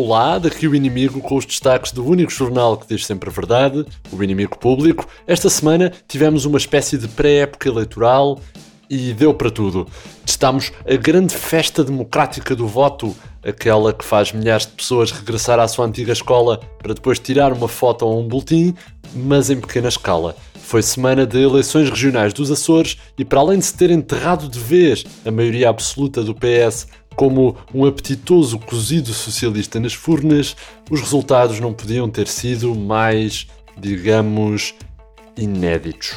Olá, daqui o Inimigo com os destaques do único jornal que diz sempre a verdade, o Inimigo Público. Esta semana tivemos uma espécie de pré-época eleitoral e deu para tudo. Estamos a grande festa democrática do voto, aquela que faz milhares de pessoas regressar à sua antiga escola para depois tirar uma foto ou um boletim, mas em pequena escala. Foi semana de eleições regionais dos Açores e, para além de se ter enterrado de vez a maioria absoluta do PS como um apetitoso cozido socialista nas furnas, os resultados não podiam ter sido mais, digamos, inéditos.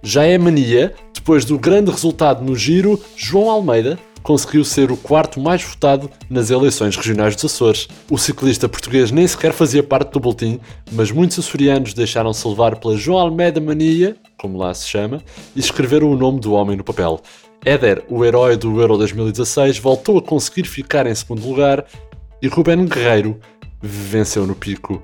Já é mania, depois do grande resultado no giro, João Almeida conseguiu ser o quarto mais votado nas eleições regionais dos Açores. O ciclista português nem sequer fazia parte do boletim, mas muitos açorianos deixaram-se levar pela João Almeida mania, como lá se chama, e escreveram o nome do homem no papel. Éder, o herói do Euro 2016, voltou a conseguir ficar em segundo lugar e Ruben Guerreiro venceu no pico.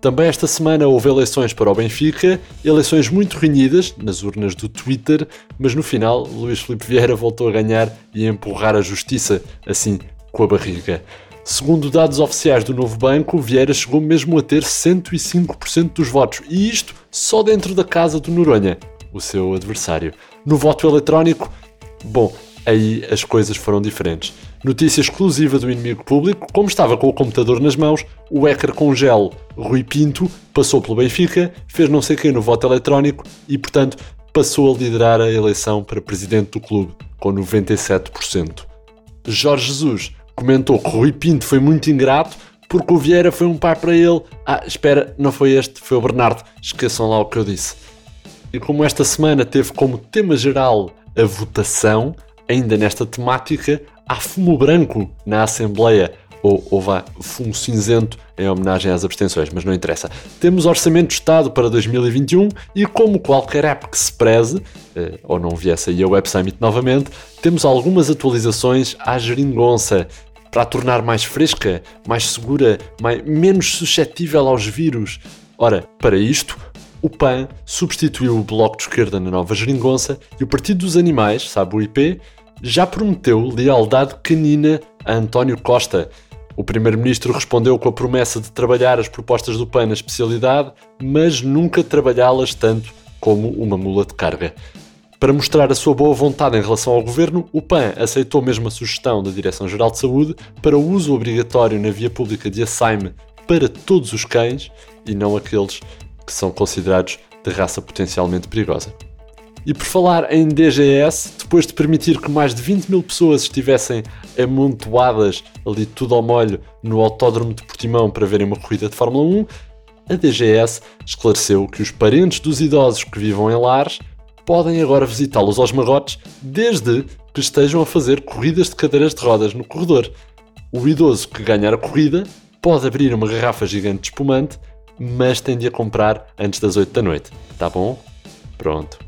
Também esta semana houve eleições para o Benfica, eleições muito renhidas nas urnas do Twitter, mas no final Luís Filipe Vieira voltou a ganhar e a empurrar a justiça, assim, com a barriga. Segundo dados oficiais do novo banco, Vieira chegou mesmo a ter 105% dos votos, e isto só dentro da casa do Noronha, o seu adversário. No voto eletrónico, Bom, aí as coisas foram diferentes. Notícia exclusiva do inimigo público: como estava com o computador nas mãos, o hacker com gel Rui Pinto passou pelo Benfica, fez não sei quem no voto eletrónico e, portanto, passou a liderar a eleição para presidente do clube, com 97%. Jorge Jesus comentou que Rui Pinto foi muito ingrato porque o Vieira foi um pai para ele. Ah, espera, não foi este, foi o Bernardo. Esqueçam lá o que eu disse. E como esta semana teve como tema geral a votação, ainda nesta temática, há fumo branco na Assembleia, ou, ou vá, fumo cinzento em homenagem às abstenções, mas não interessa. Temos Orçamento de Estado para 2021 e, como qualquer app que se preze, eh, ou não viesse aí a Web Summit novamente, temos algumas atualizações à geringonça para a tornar mais fresca, mais segura, mais, menos suscetível aos vírus. Ora, para isto, o PAN substituiu o Bloco de Esquerda na nova geringonça e o Partido dos Animais, sabe o IP, já prometeu lealdade canina a António Costa. O Primeiro-Ministro respondeu com a promessa de trabalhar as propostas do PAN na especialidade, mas nunca trabalhá-las tanto como uma mula de carga. Para mostrar a sua boa vontade em relação ao governo, o PAN aceitou mesmo a sugestão da Direção-Geral de Saúde para o uso obrigatório na via pública de açaime para todos os cães e não aqueles que são considerados de raça potencialmente perigosa. E por falar em DGS, depois de permitir que mais de 20 mil pessoas estivessem amontoadas ali tudo ao molho no Autódromo de Portimão para verem uma corrida de Fórmula 1, a DGS esclareceu que os parentes dos idosos que vivam em lares podem agora visitá-los aos magotes desde que estejam a fazer corridas de cadeiras de rodas no corredor. O idoso que ganhar a corrida pode abrir uma garrafa gigante de espumante mas tem de a comprar antes das 8 da noite. Tá bom? Pronto.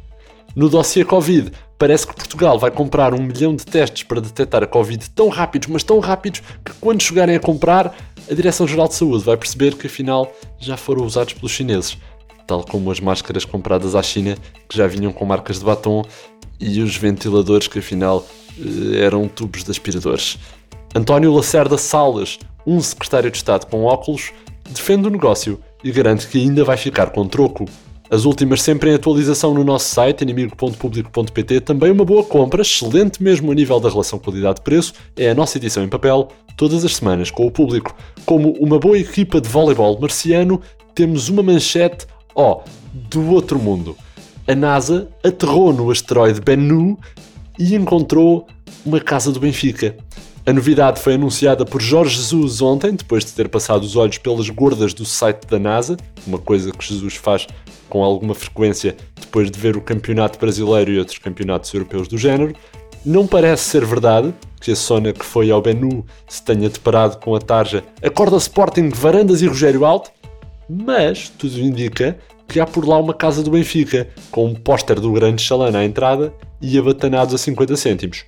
No dossiê Covid, parece que Portugal vai comprar um milhão de testes para detectar a Covid tão rápidos, mas tão rápidos, que quando chegarem a comprar, a Direção-Geral de Saúde vai perceber que afinal já foram usados pelos chineses. Tal como as máscaras compradas à China, que já vinham com marcas de batom, e os ventiladores que afinal eh, eram tubos de aspiradores. António Lacerda Salles, um secretário de Estado com óculos, defende o negócio e garante que ainda vai ficar com troco. As últimas sempre em atualização no nosso site, inimigo.publico.pt, também uma boa compra, excelente mesmo a nível da relação qualidade-preço, é a nossa edição em papel, todas as semanas, com o público. Como uma boa equipa de voleibol marciano, temos uma manchete, ó, oh, do outro mundo. A NASA aterrou no asteroide Bennu e encontrou uma casa do Benfica. A novidade foi anunciada por Jorge Jesus ontem, depois de ter passado os olhos pelas gordas do site da NASA, uma coisa que Jesus faz com alguma frequência depois de ver o campeonato brasileiro e outros campeonatos europeus do género. Não parece ser verdade que a Sona que foi ao Benu se tenha deparado com a tarja Acorda Sporting Varandas e Rogério Alto, mas tudo indica que há por lá uma casa do Benfica, com um póster do grande Chalana à entrada e abatanados a 50 cêntimos.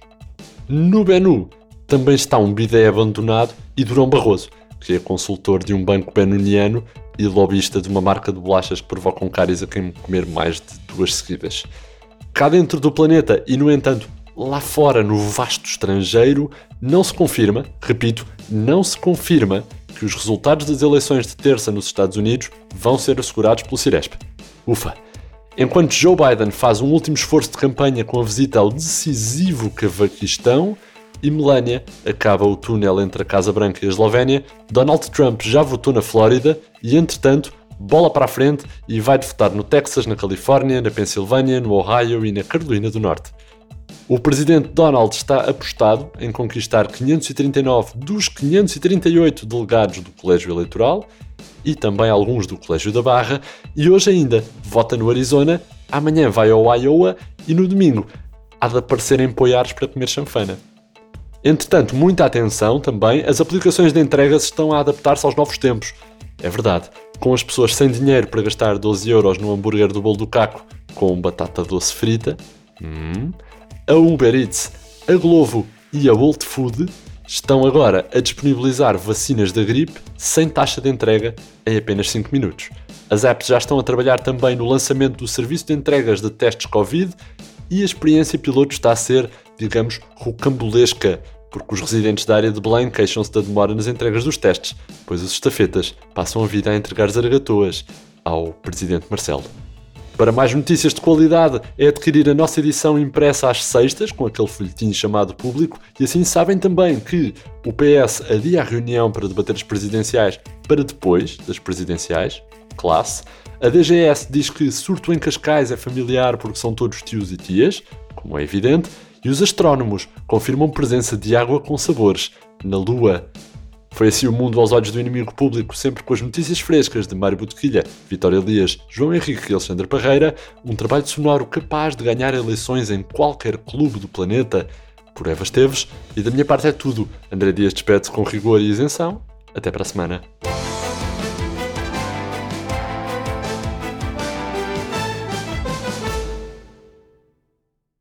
No Benu também está um bidé abandonado e Durão Barroso, que é consultor de um banco benuniano e lobista de uma marca de bolachas que provocam cáries a quem comer mais de duas seguidas. Cá dentro do planeta e, no entanto, lá fora, no vasto estrangeiro, não se confirma, repito, não se confirma que os resultados das eleições de terça nos Estados Unidos vão ser assegurados pelo Ciresp. Ufa! Enquanto Joe Biden faz um último esforço de campanha com a visita ao decisivo Cavaquistão e Melania acaba o túnel entre a Casa Branca e a Eslovénia, Donald Trump já votou na Flórida e, entretanto, bola para a frente e vai votar no Texas, na Califórnia, na Pensilvânia, no Ohio e na Carolina do Norte. O presidente Donald está apostado em conquistar 539 dos 538 delegados do Colégio Eleitoral e também alguns do Colégio da Barra, e hoje ainda vota no Arizona, amanhã vai ao Iowa e no domingo há de aparecer em Poiares para comer chanfana. Entretanto, muita atenção também, as aplicações de entregas estão a adaptar-se aos novos tempos. É verdade, com as pessoas sem dinheiro para gastar 12 euros no hambúrguer do bolo do caco com batata doce frita, hum, a Uber Eats, a Glovo e a World Food estão agora a disponibilizar vacinas da gripe sem taxa de entrega em apenas 5 minutos. As apps já estão a trabalhar também no lançamento do serviço de entregas de testes Covid e a experiência piloto está a ser, digamos, rocambolesca, porque os residentes da área de Belém queixam-se da demora nas entregas dos testes, pois os estafetas passam a vida a entregar zaragatoas ao Presidente Marcelo. Para mais notícias de qualidade, é adquirir a nossa edição impressa às sextas, com aquele folhetim chamado Público, e assim sabem também que o PS adia a reunião para debater as presidenciais para depois das presidenciais, classe. A DGS diz que surto em Cascais é familiar porque são todos tios e tias, como é evidente, e os astrónomos confirmam presença de água com sabores na Lua. Foi assim o mundo aos olhos do inimigo público, sempre com as notícias frescas de Mário Botequilha, Vitória Elias, João Henrique e Alexandre Parreira, um trabalho sonoro capaz de ganhar eleições em qualquer clube do planeta. Por Eva Esteves, e da minha parte é tudo. André Dias despede com rigor e isenção. Até para a semana.